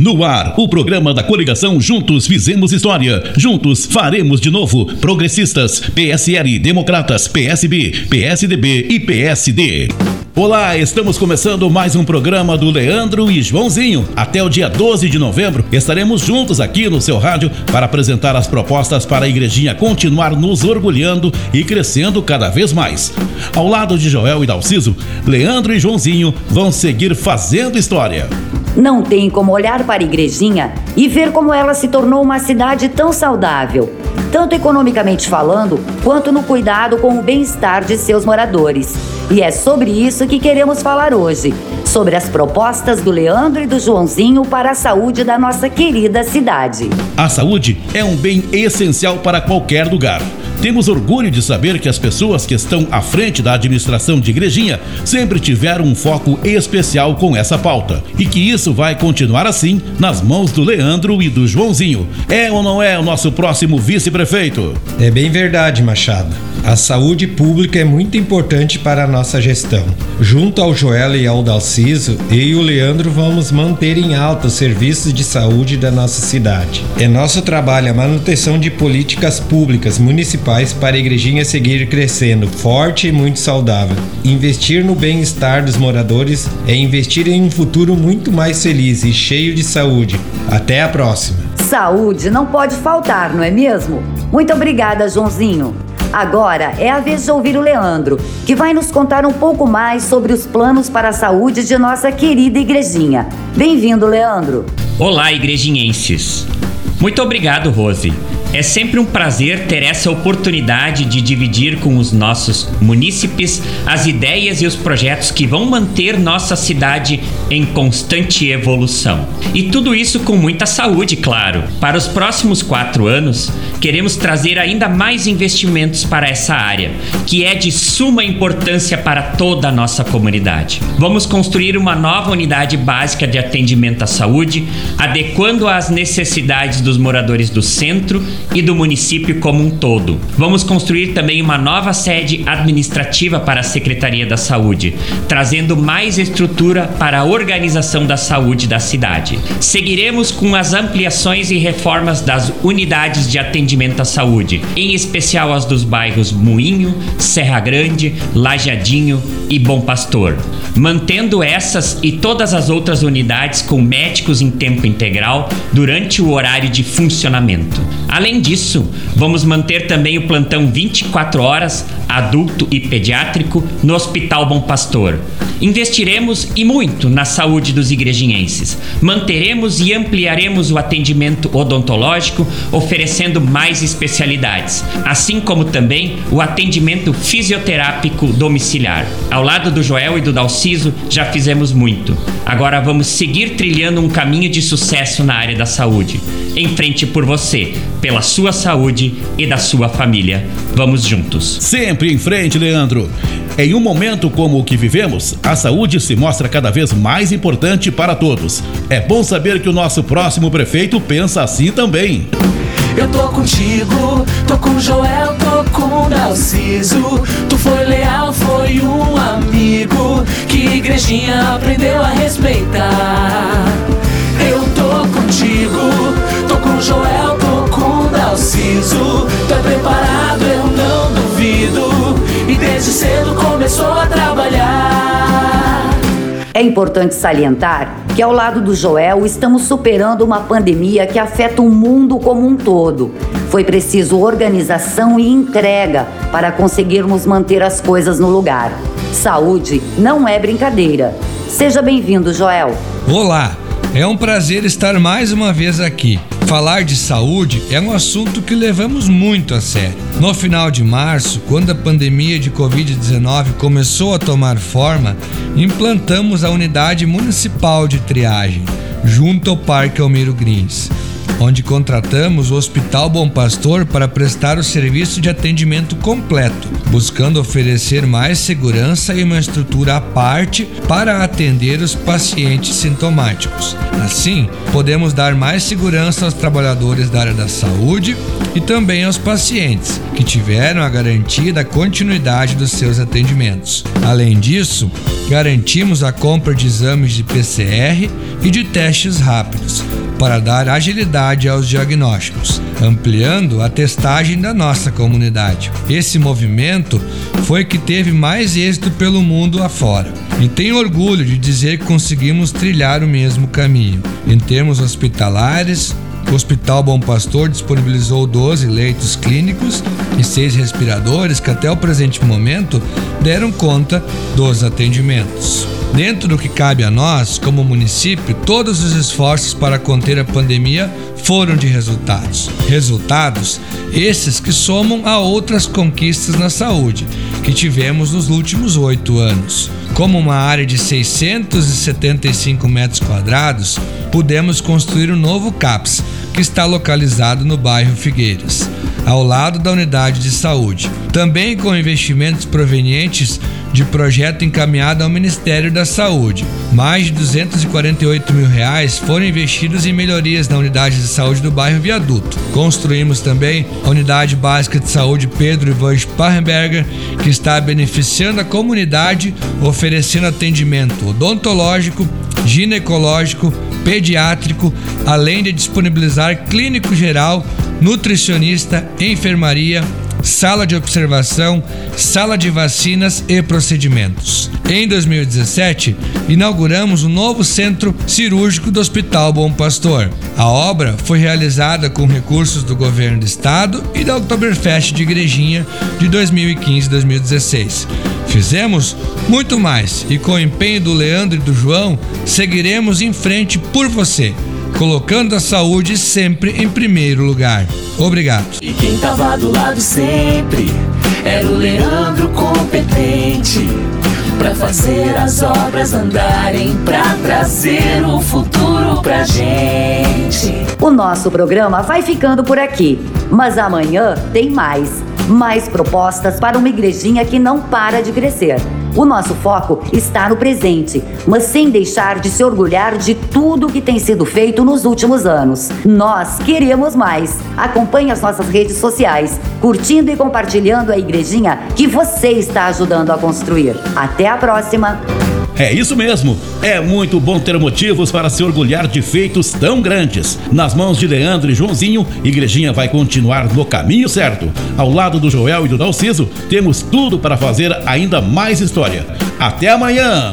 No ar, o programa da coligação Juntos Fizemos História. Juntos faremos de novo. Progressistas, PSL, Democratas, PSB, PSDB e PSD. Olá, estamos começando mais um programa do Leandro e Joãozinho. Até o dia 12 de novembro estaremos juntos aqui no seu rádio para apresentar as propostas para a igrejinha continuar nos orgulhando e crescendo cada vez mais. Ao lado de Joel e Dalciso, Leandro e Joãozinho vão seguir fazendo história. Não tem como olhar para a igrejinha e ver como ela se tornou uma cidade tão saudável, tanto economicamente falando, quanto no cuidado com o bem-estar de seus moradores. E é sobre isso que queremos falar hoje, sobre as propostas do Leandro e do Joãozinho para a saúde da nossa querida cidade. A saúde é um bem essencial para qualquer lugar. Temos orgulho de saber que as pessoas que estão à frente da administração de Igrejinha sempre tiveram um foco especial com essa pauta e que isso vai continuar assim nas mãos do Leandro e do Joãozinho. É ou não é o nosso próximo vice-prefeito? É bem verdade, Machado. A saúde pública é muito importante para a nossa gestão. Junto ao Joel e ao Dalciso, eu e o Leandro vamos manter em alta os serviços de saúde da nossa cidade. É nosso trabalho a manutenção de políticas públicas municipais para a igrejinha seguir crescendo forte e muito saudável. Investir no bem-estar dos moradores é investir em um futuro muito mais feliz e cheio de saúde. Até a próxima. Saúde não pode faltar, não é mesmo? Muito obrigada, Joãozinho. Agora é a vez de ouvir o Leandro, que vai nos contar um pouco mais sobre os planos para a saúde de nossa querida igrejinha. Bem-vindo, Leandro. Olá, igrejinhenses. Muito obrigado, Rose. É sempre um prazer ter essa oportunidade de dividir com os nossos munícipes as ideias e os projetos que vão manter nossa cidade em constante evolução. E tudo isso com muita saúde, claro. Para os próximos quatro anos, queremos trazer ainda mais investimentos para essa área, que é de suma importância para toda a nossa comunidade. Vamos construir uma nova unidade básica de atendimento à saúde, adequando às necessidades dos moradores do centro e do município como um todo. Vamos construir também uma nova sede administrativa para a Secretaria da Saúde, trazendo mais estrutura para a organização da saúde da cidade. Seguiremos com as ampliações e reformas das unidades de atendimento à saúde, em especial as dos bairros Moinho, Serra Grande, Lajadinho e Bom Pastor, mantendo essas e todas as outras unidades com médicos em tempo integral durante o horário de funcionamento. Além disso, vamos manter também o plantão 24 horas, adulto e pediátrico, no Hospital Bom Pastor. Investiremos e muito na saúde dos igrejinhenses. Manteremos e ampliaremos o atendimento odontológico, oferecendo mais especialidades, assim como também o atendimento fisioterápico domiciliar. Ao lado do Joel e do Dalciso, já fizemos muito. Agora vamos seguir trilhando um caminho de sucesso na área da saúde. Em frente por você, pela sua saúde e da sua família. Vamos juntos. Sempre em frente, Leandro. Em um momento como o que vivemos, a saúde se mostra cada vez mais importante para todos. É bom saber que o nosso próximo prefeito pensa assim também. Eu tô contigo, tô com o Joel, tô com o Narciso. Tu foi leal, foi um amigo que a igrejinha aprendeu a respeitar. Tu é preparado, eu não duvido. E desde cedo começou a trabalhar. É importante salientar que, ao lado do Joel, estamos superando uma pandemia que afeta o mundo como um todo. Foi preciso organização e entrega para conseguirmos manter as coisas no lugar. Saúde não é brincadeira. Seja bem-vindo, Joel. Olá, é um prazer estar mais uma vez aqui. Falar de saúde é um assunto que levamos muito a sério. No final de março, quando a pandemia de Covid-19 começou a tomar forma, implantamos a unidade municipal de triagem, junto ao Parque Almiro Grins. Onde contratamos o Hospital Bom Pastor para prestar o serviço de atendimento completo, buscando oferecer mais segurança e uma estrutura à parte para atender os pacientes sintomáticos. Assim, podemos dar mais segurança aos trabalhadores da área da saúde e também aos pacientes que tiveram a garantia da continuidade dos seus atendimentos. Além disso, garantimos a compra de exames de PCR e de testes rápidos para dar agilidade aos diagnósticos, ampliando a testagem da nossa comunidade. Esse movimento foi que teve mais êxito pelo mundo afora. E tenho orgulho de dizer que conseguimos trilhar o mesmo caminho. Em termos hospitalares, o Hospital Bom Pastor disponibilizou 12 leitos clínicos e seis respiradores que até o presente momento deram conta dos atendimentos. Dentro do que cabe a nós, como município, todos os esforços para conter a pandemia foram de resultados. Resultados esses que somam a outras conquistas na saúde que tivemos nos últimos oito anos. Como uma área de 675 metros quadrados, pudemos construir um novo CAPS, que está localizado no bairro Figueiras, ao lado da unidade de saúde. Também com investimentos provenientes de projeto encaminhado ao Ministério da Saúde. Mais de 248 mil reais foram investidos em melhorias na unidade de saúde do bairro Viaduto. Construímos também a unidade básica de saúde Pedro Ivan Sparrenberger, que está beneficiando a comunidade, oferecendo atendimento odontológico, ginecológico, pediátrico, além de disponibilizar clínico geral, nutricionista, enfermaria, sala de observação, sala de vacinas e procedimentos. Em 2017, inauguramos o um novo centro cirúrgico do Hospital Bom Pastor. A obra foi realizada com recursos do governo do estado e da Oktoberfest de Igrejinha de 2015 e 2016. Fizemos muito mais e com o empenho do Leandro e do João, seguiremos em frente por você colocando a saúde sempre em primeiro lugar. Obrigado. E quem tava do lado sempre era o Leandro competente para fazer as obras andarem, para trazer o futuro pra gente. O nosso programa vai ficando por aqui, mas amanhã tem mais. Mais propostas para uma igrejinha que não para de crescer. O nosso foco está no presente, mas sem deixar de se orgulhar de tudo que tem sido feito nos últimos anos. Nós queremos mais. Acompanhe as nossas redes sociais, curtindo e compartilhando a igrejinha que você está ajudando a construir. Até a próxima! É isso mesmo. É muito bom ter motivos para se orgulhar de feitos tão grandes. Nas mãos de Leandro e Joãozinho, Igrejinha vai continuar no caminho certo. Ao lado do Joel e do Dalciso, temos tudo para fazer ainda mais história. Até amanhã!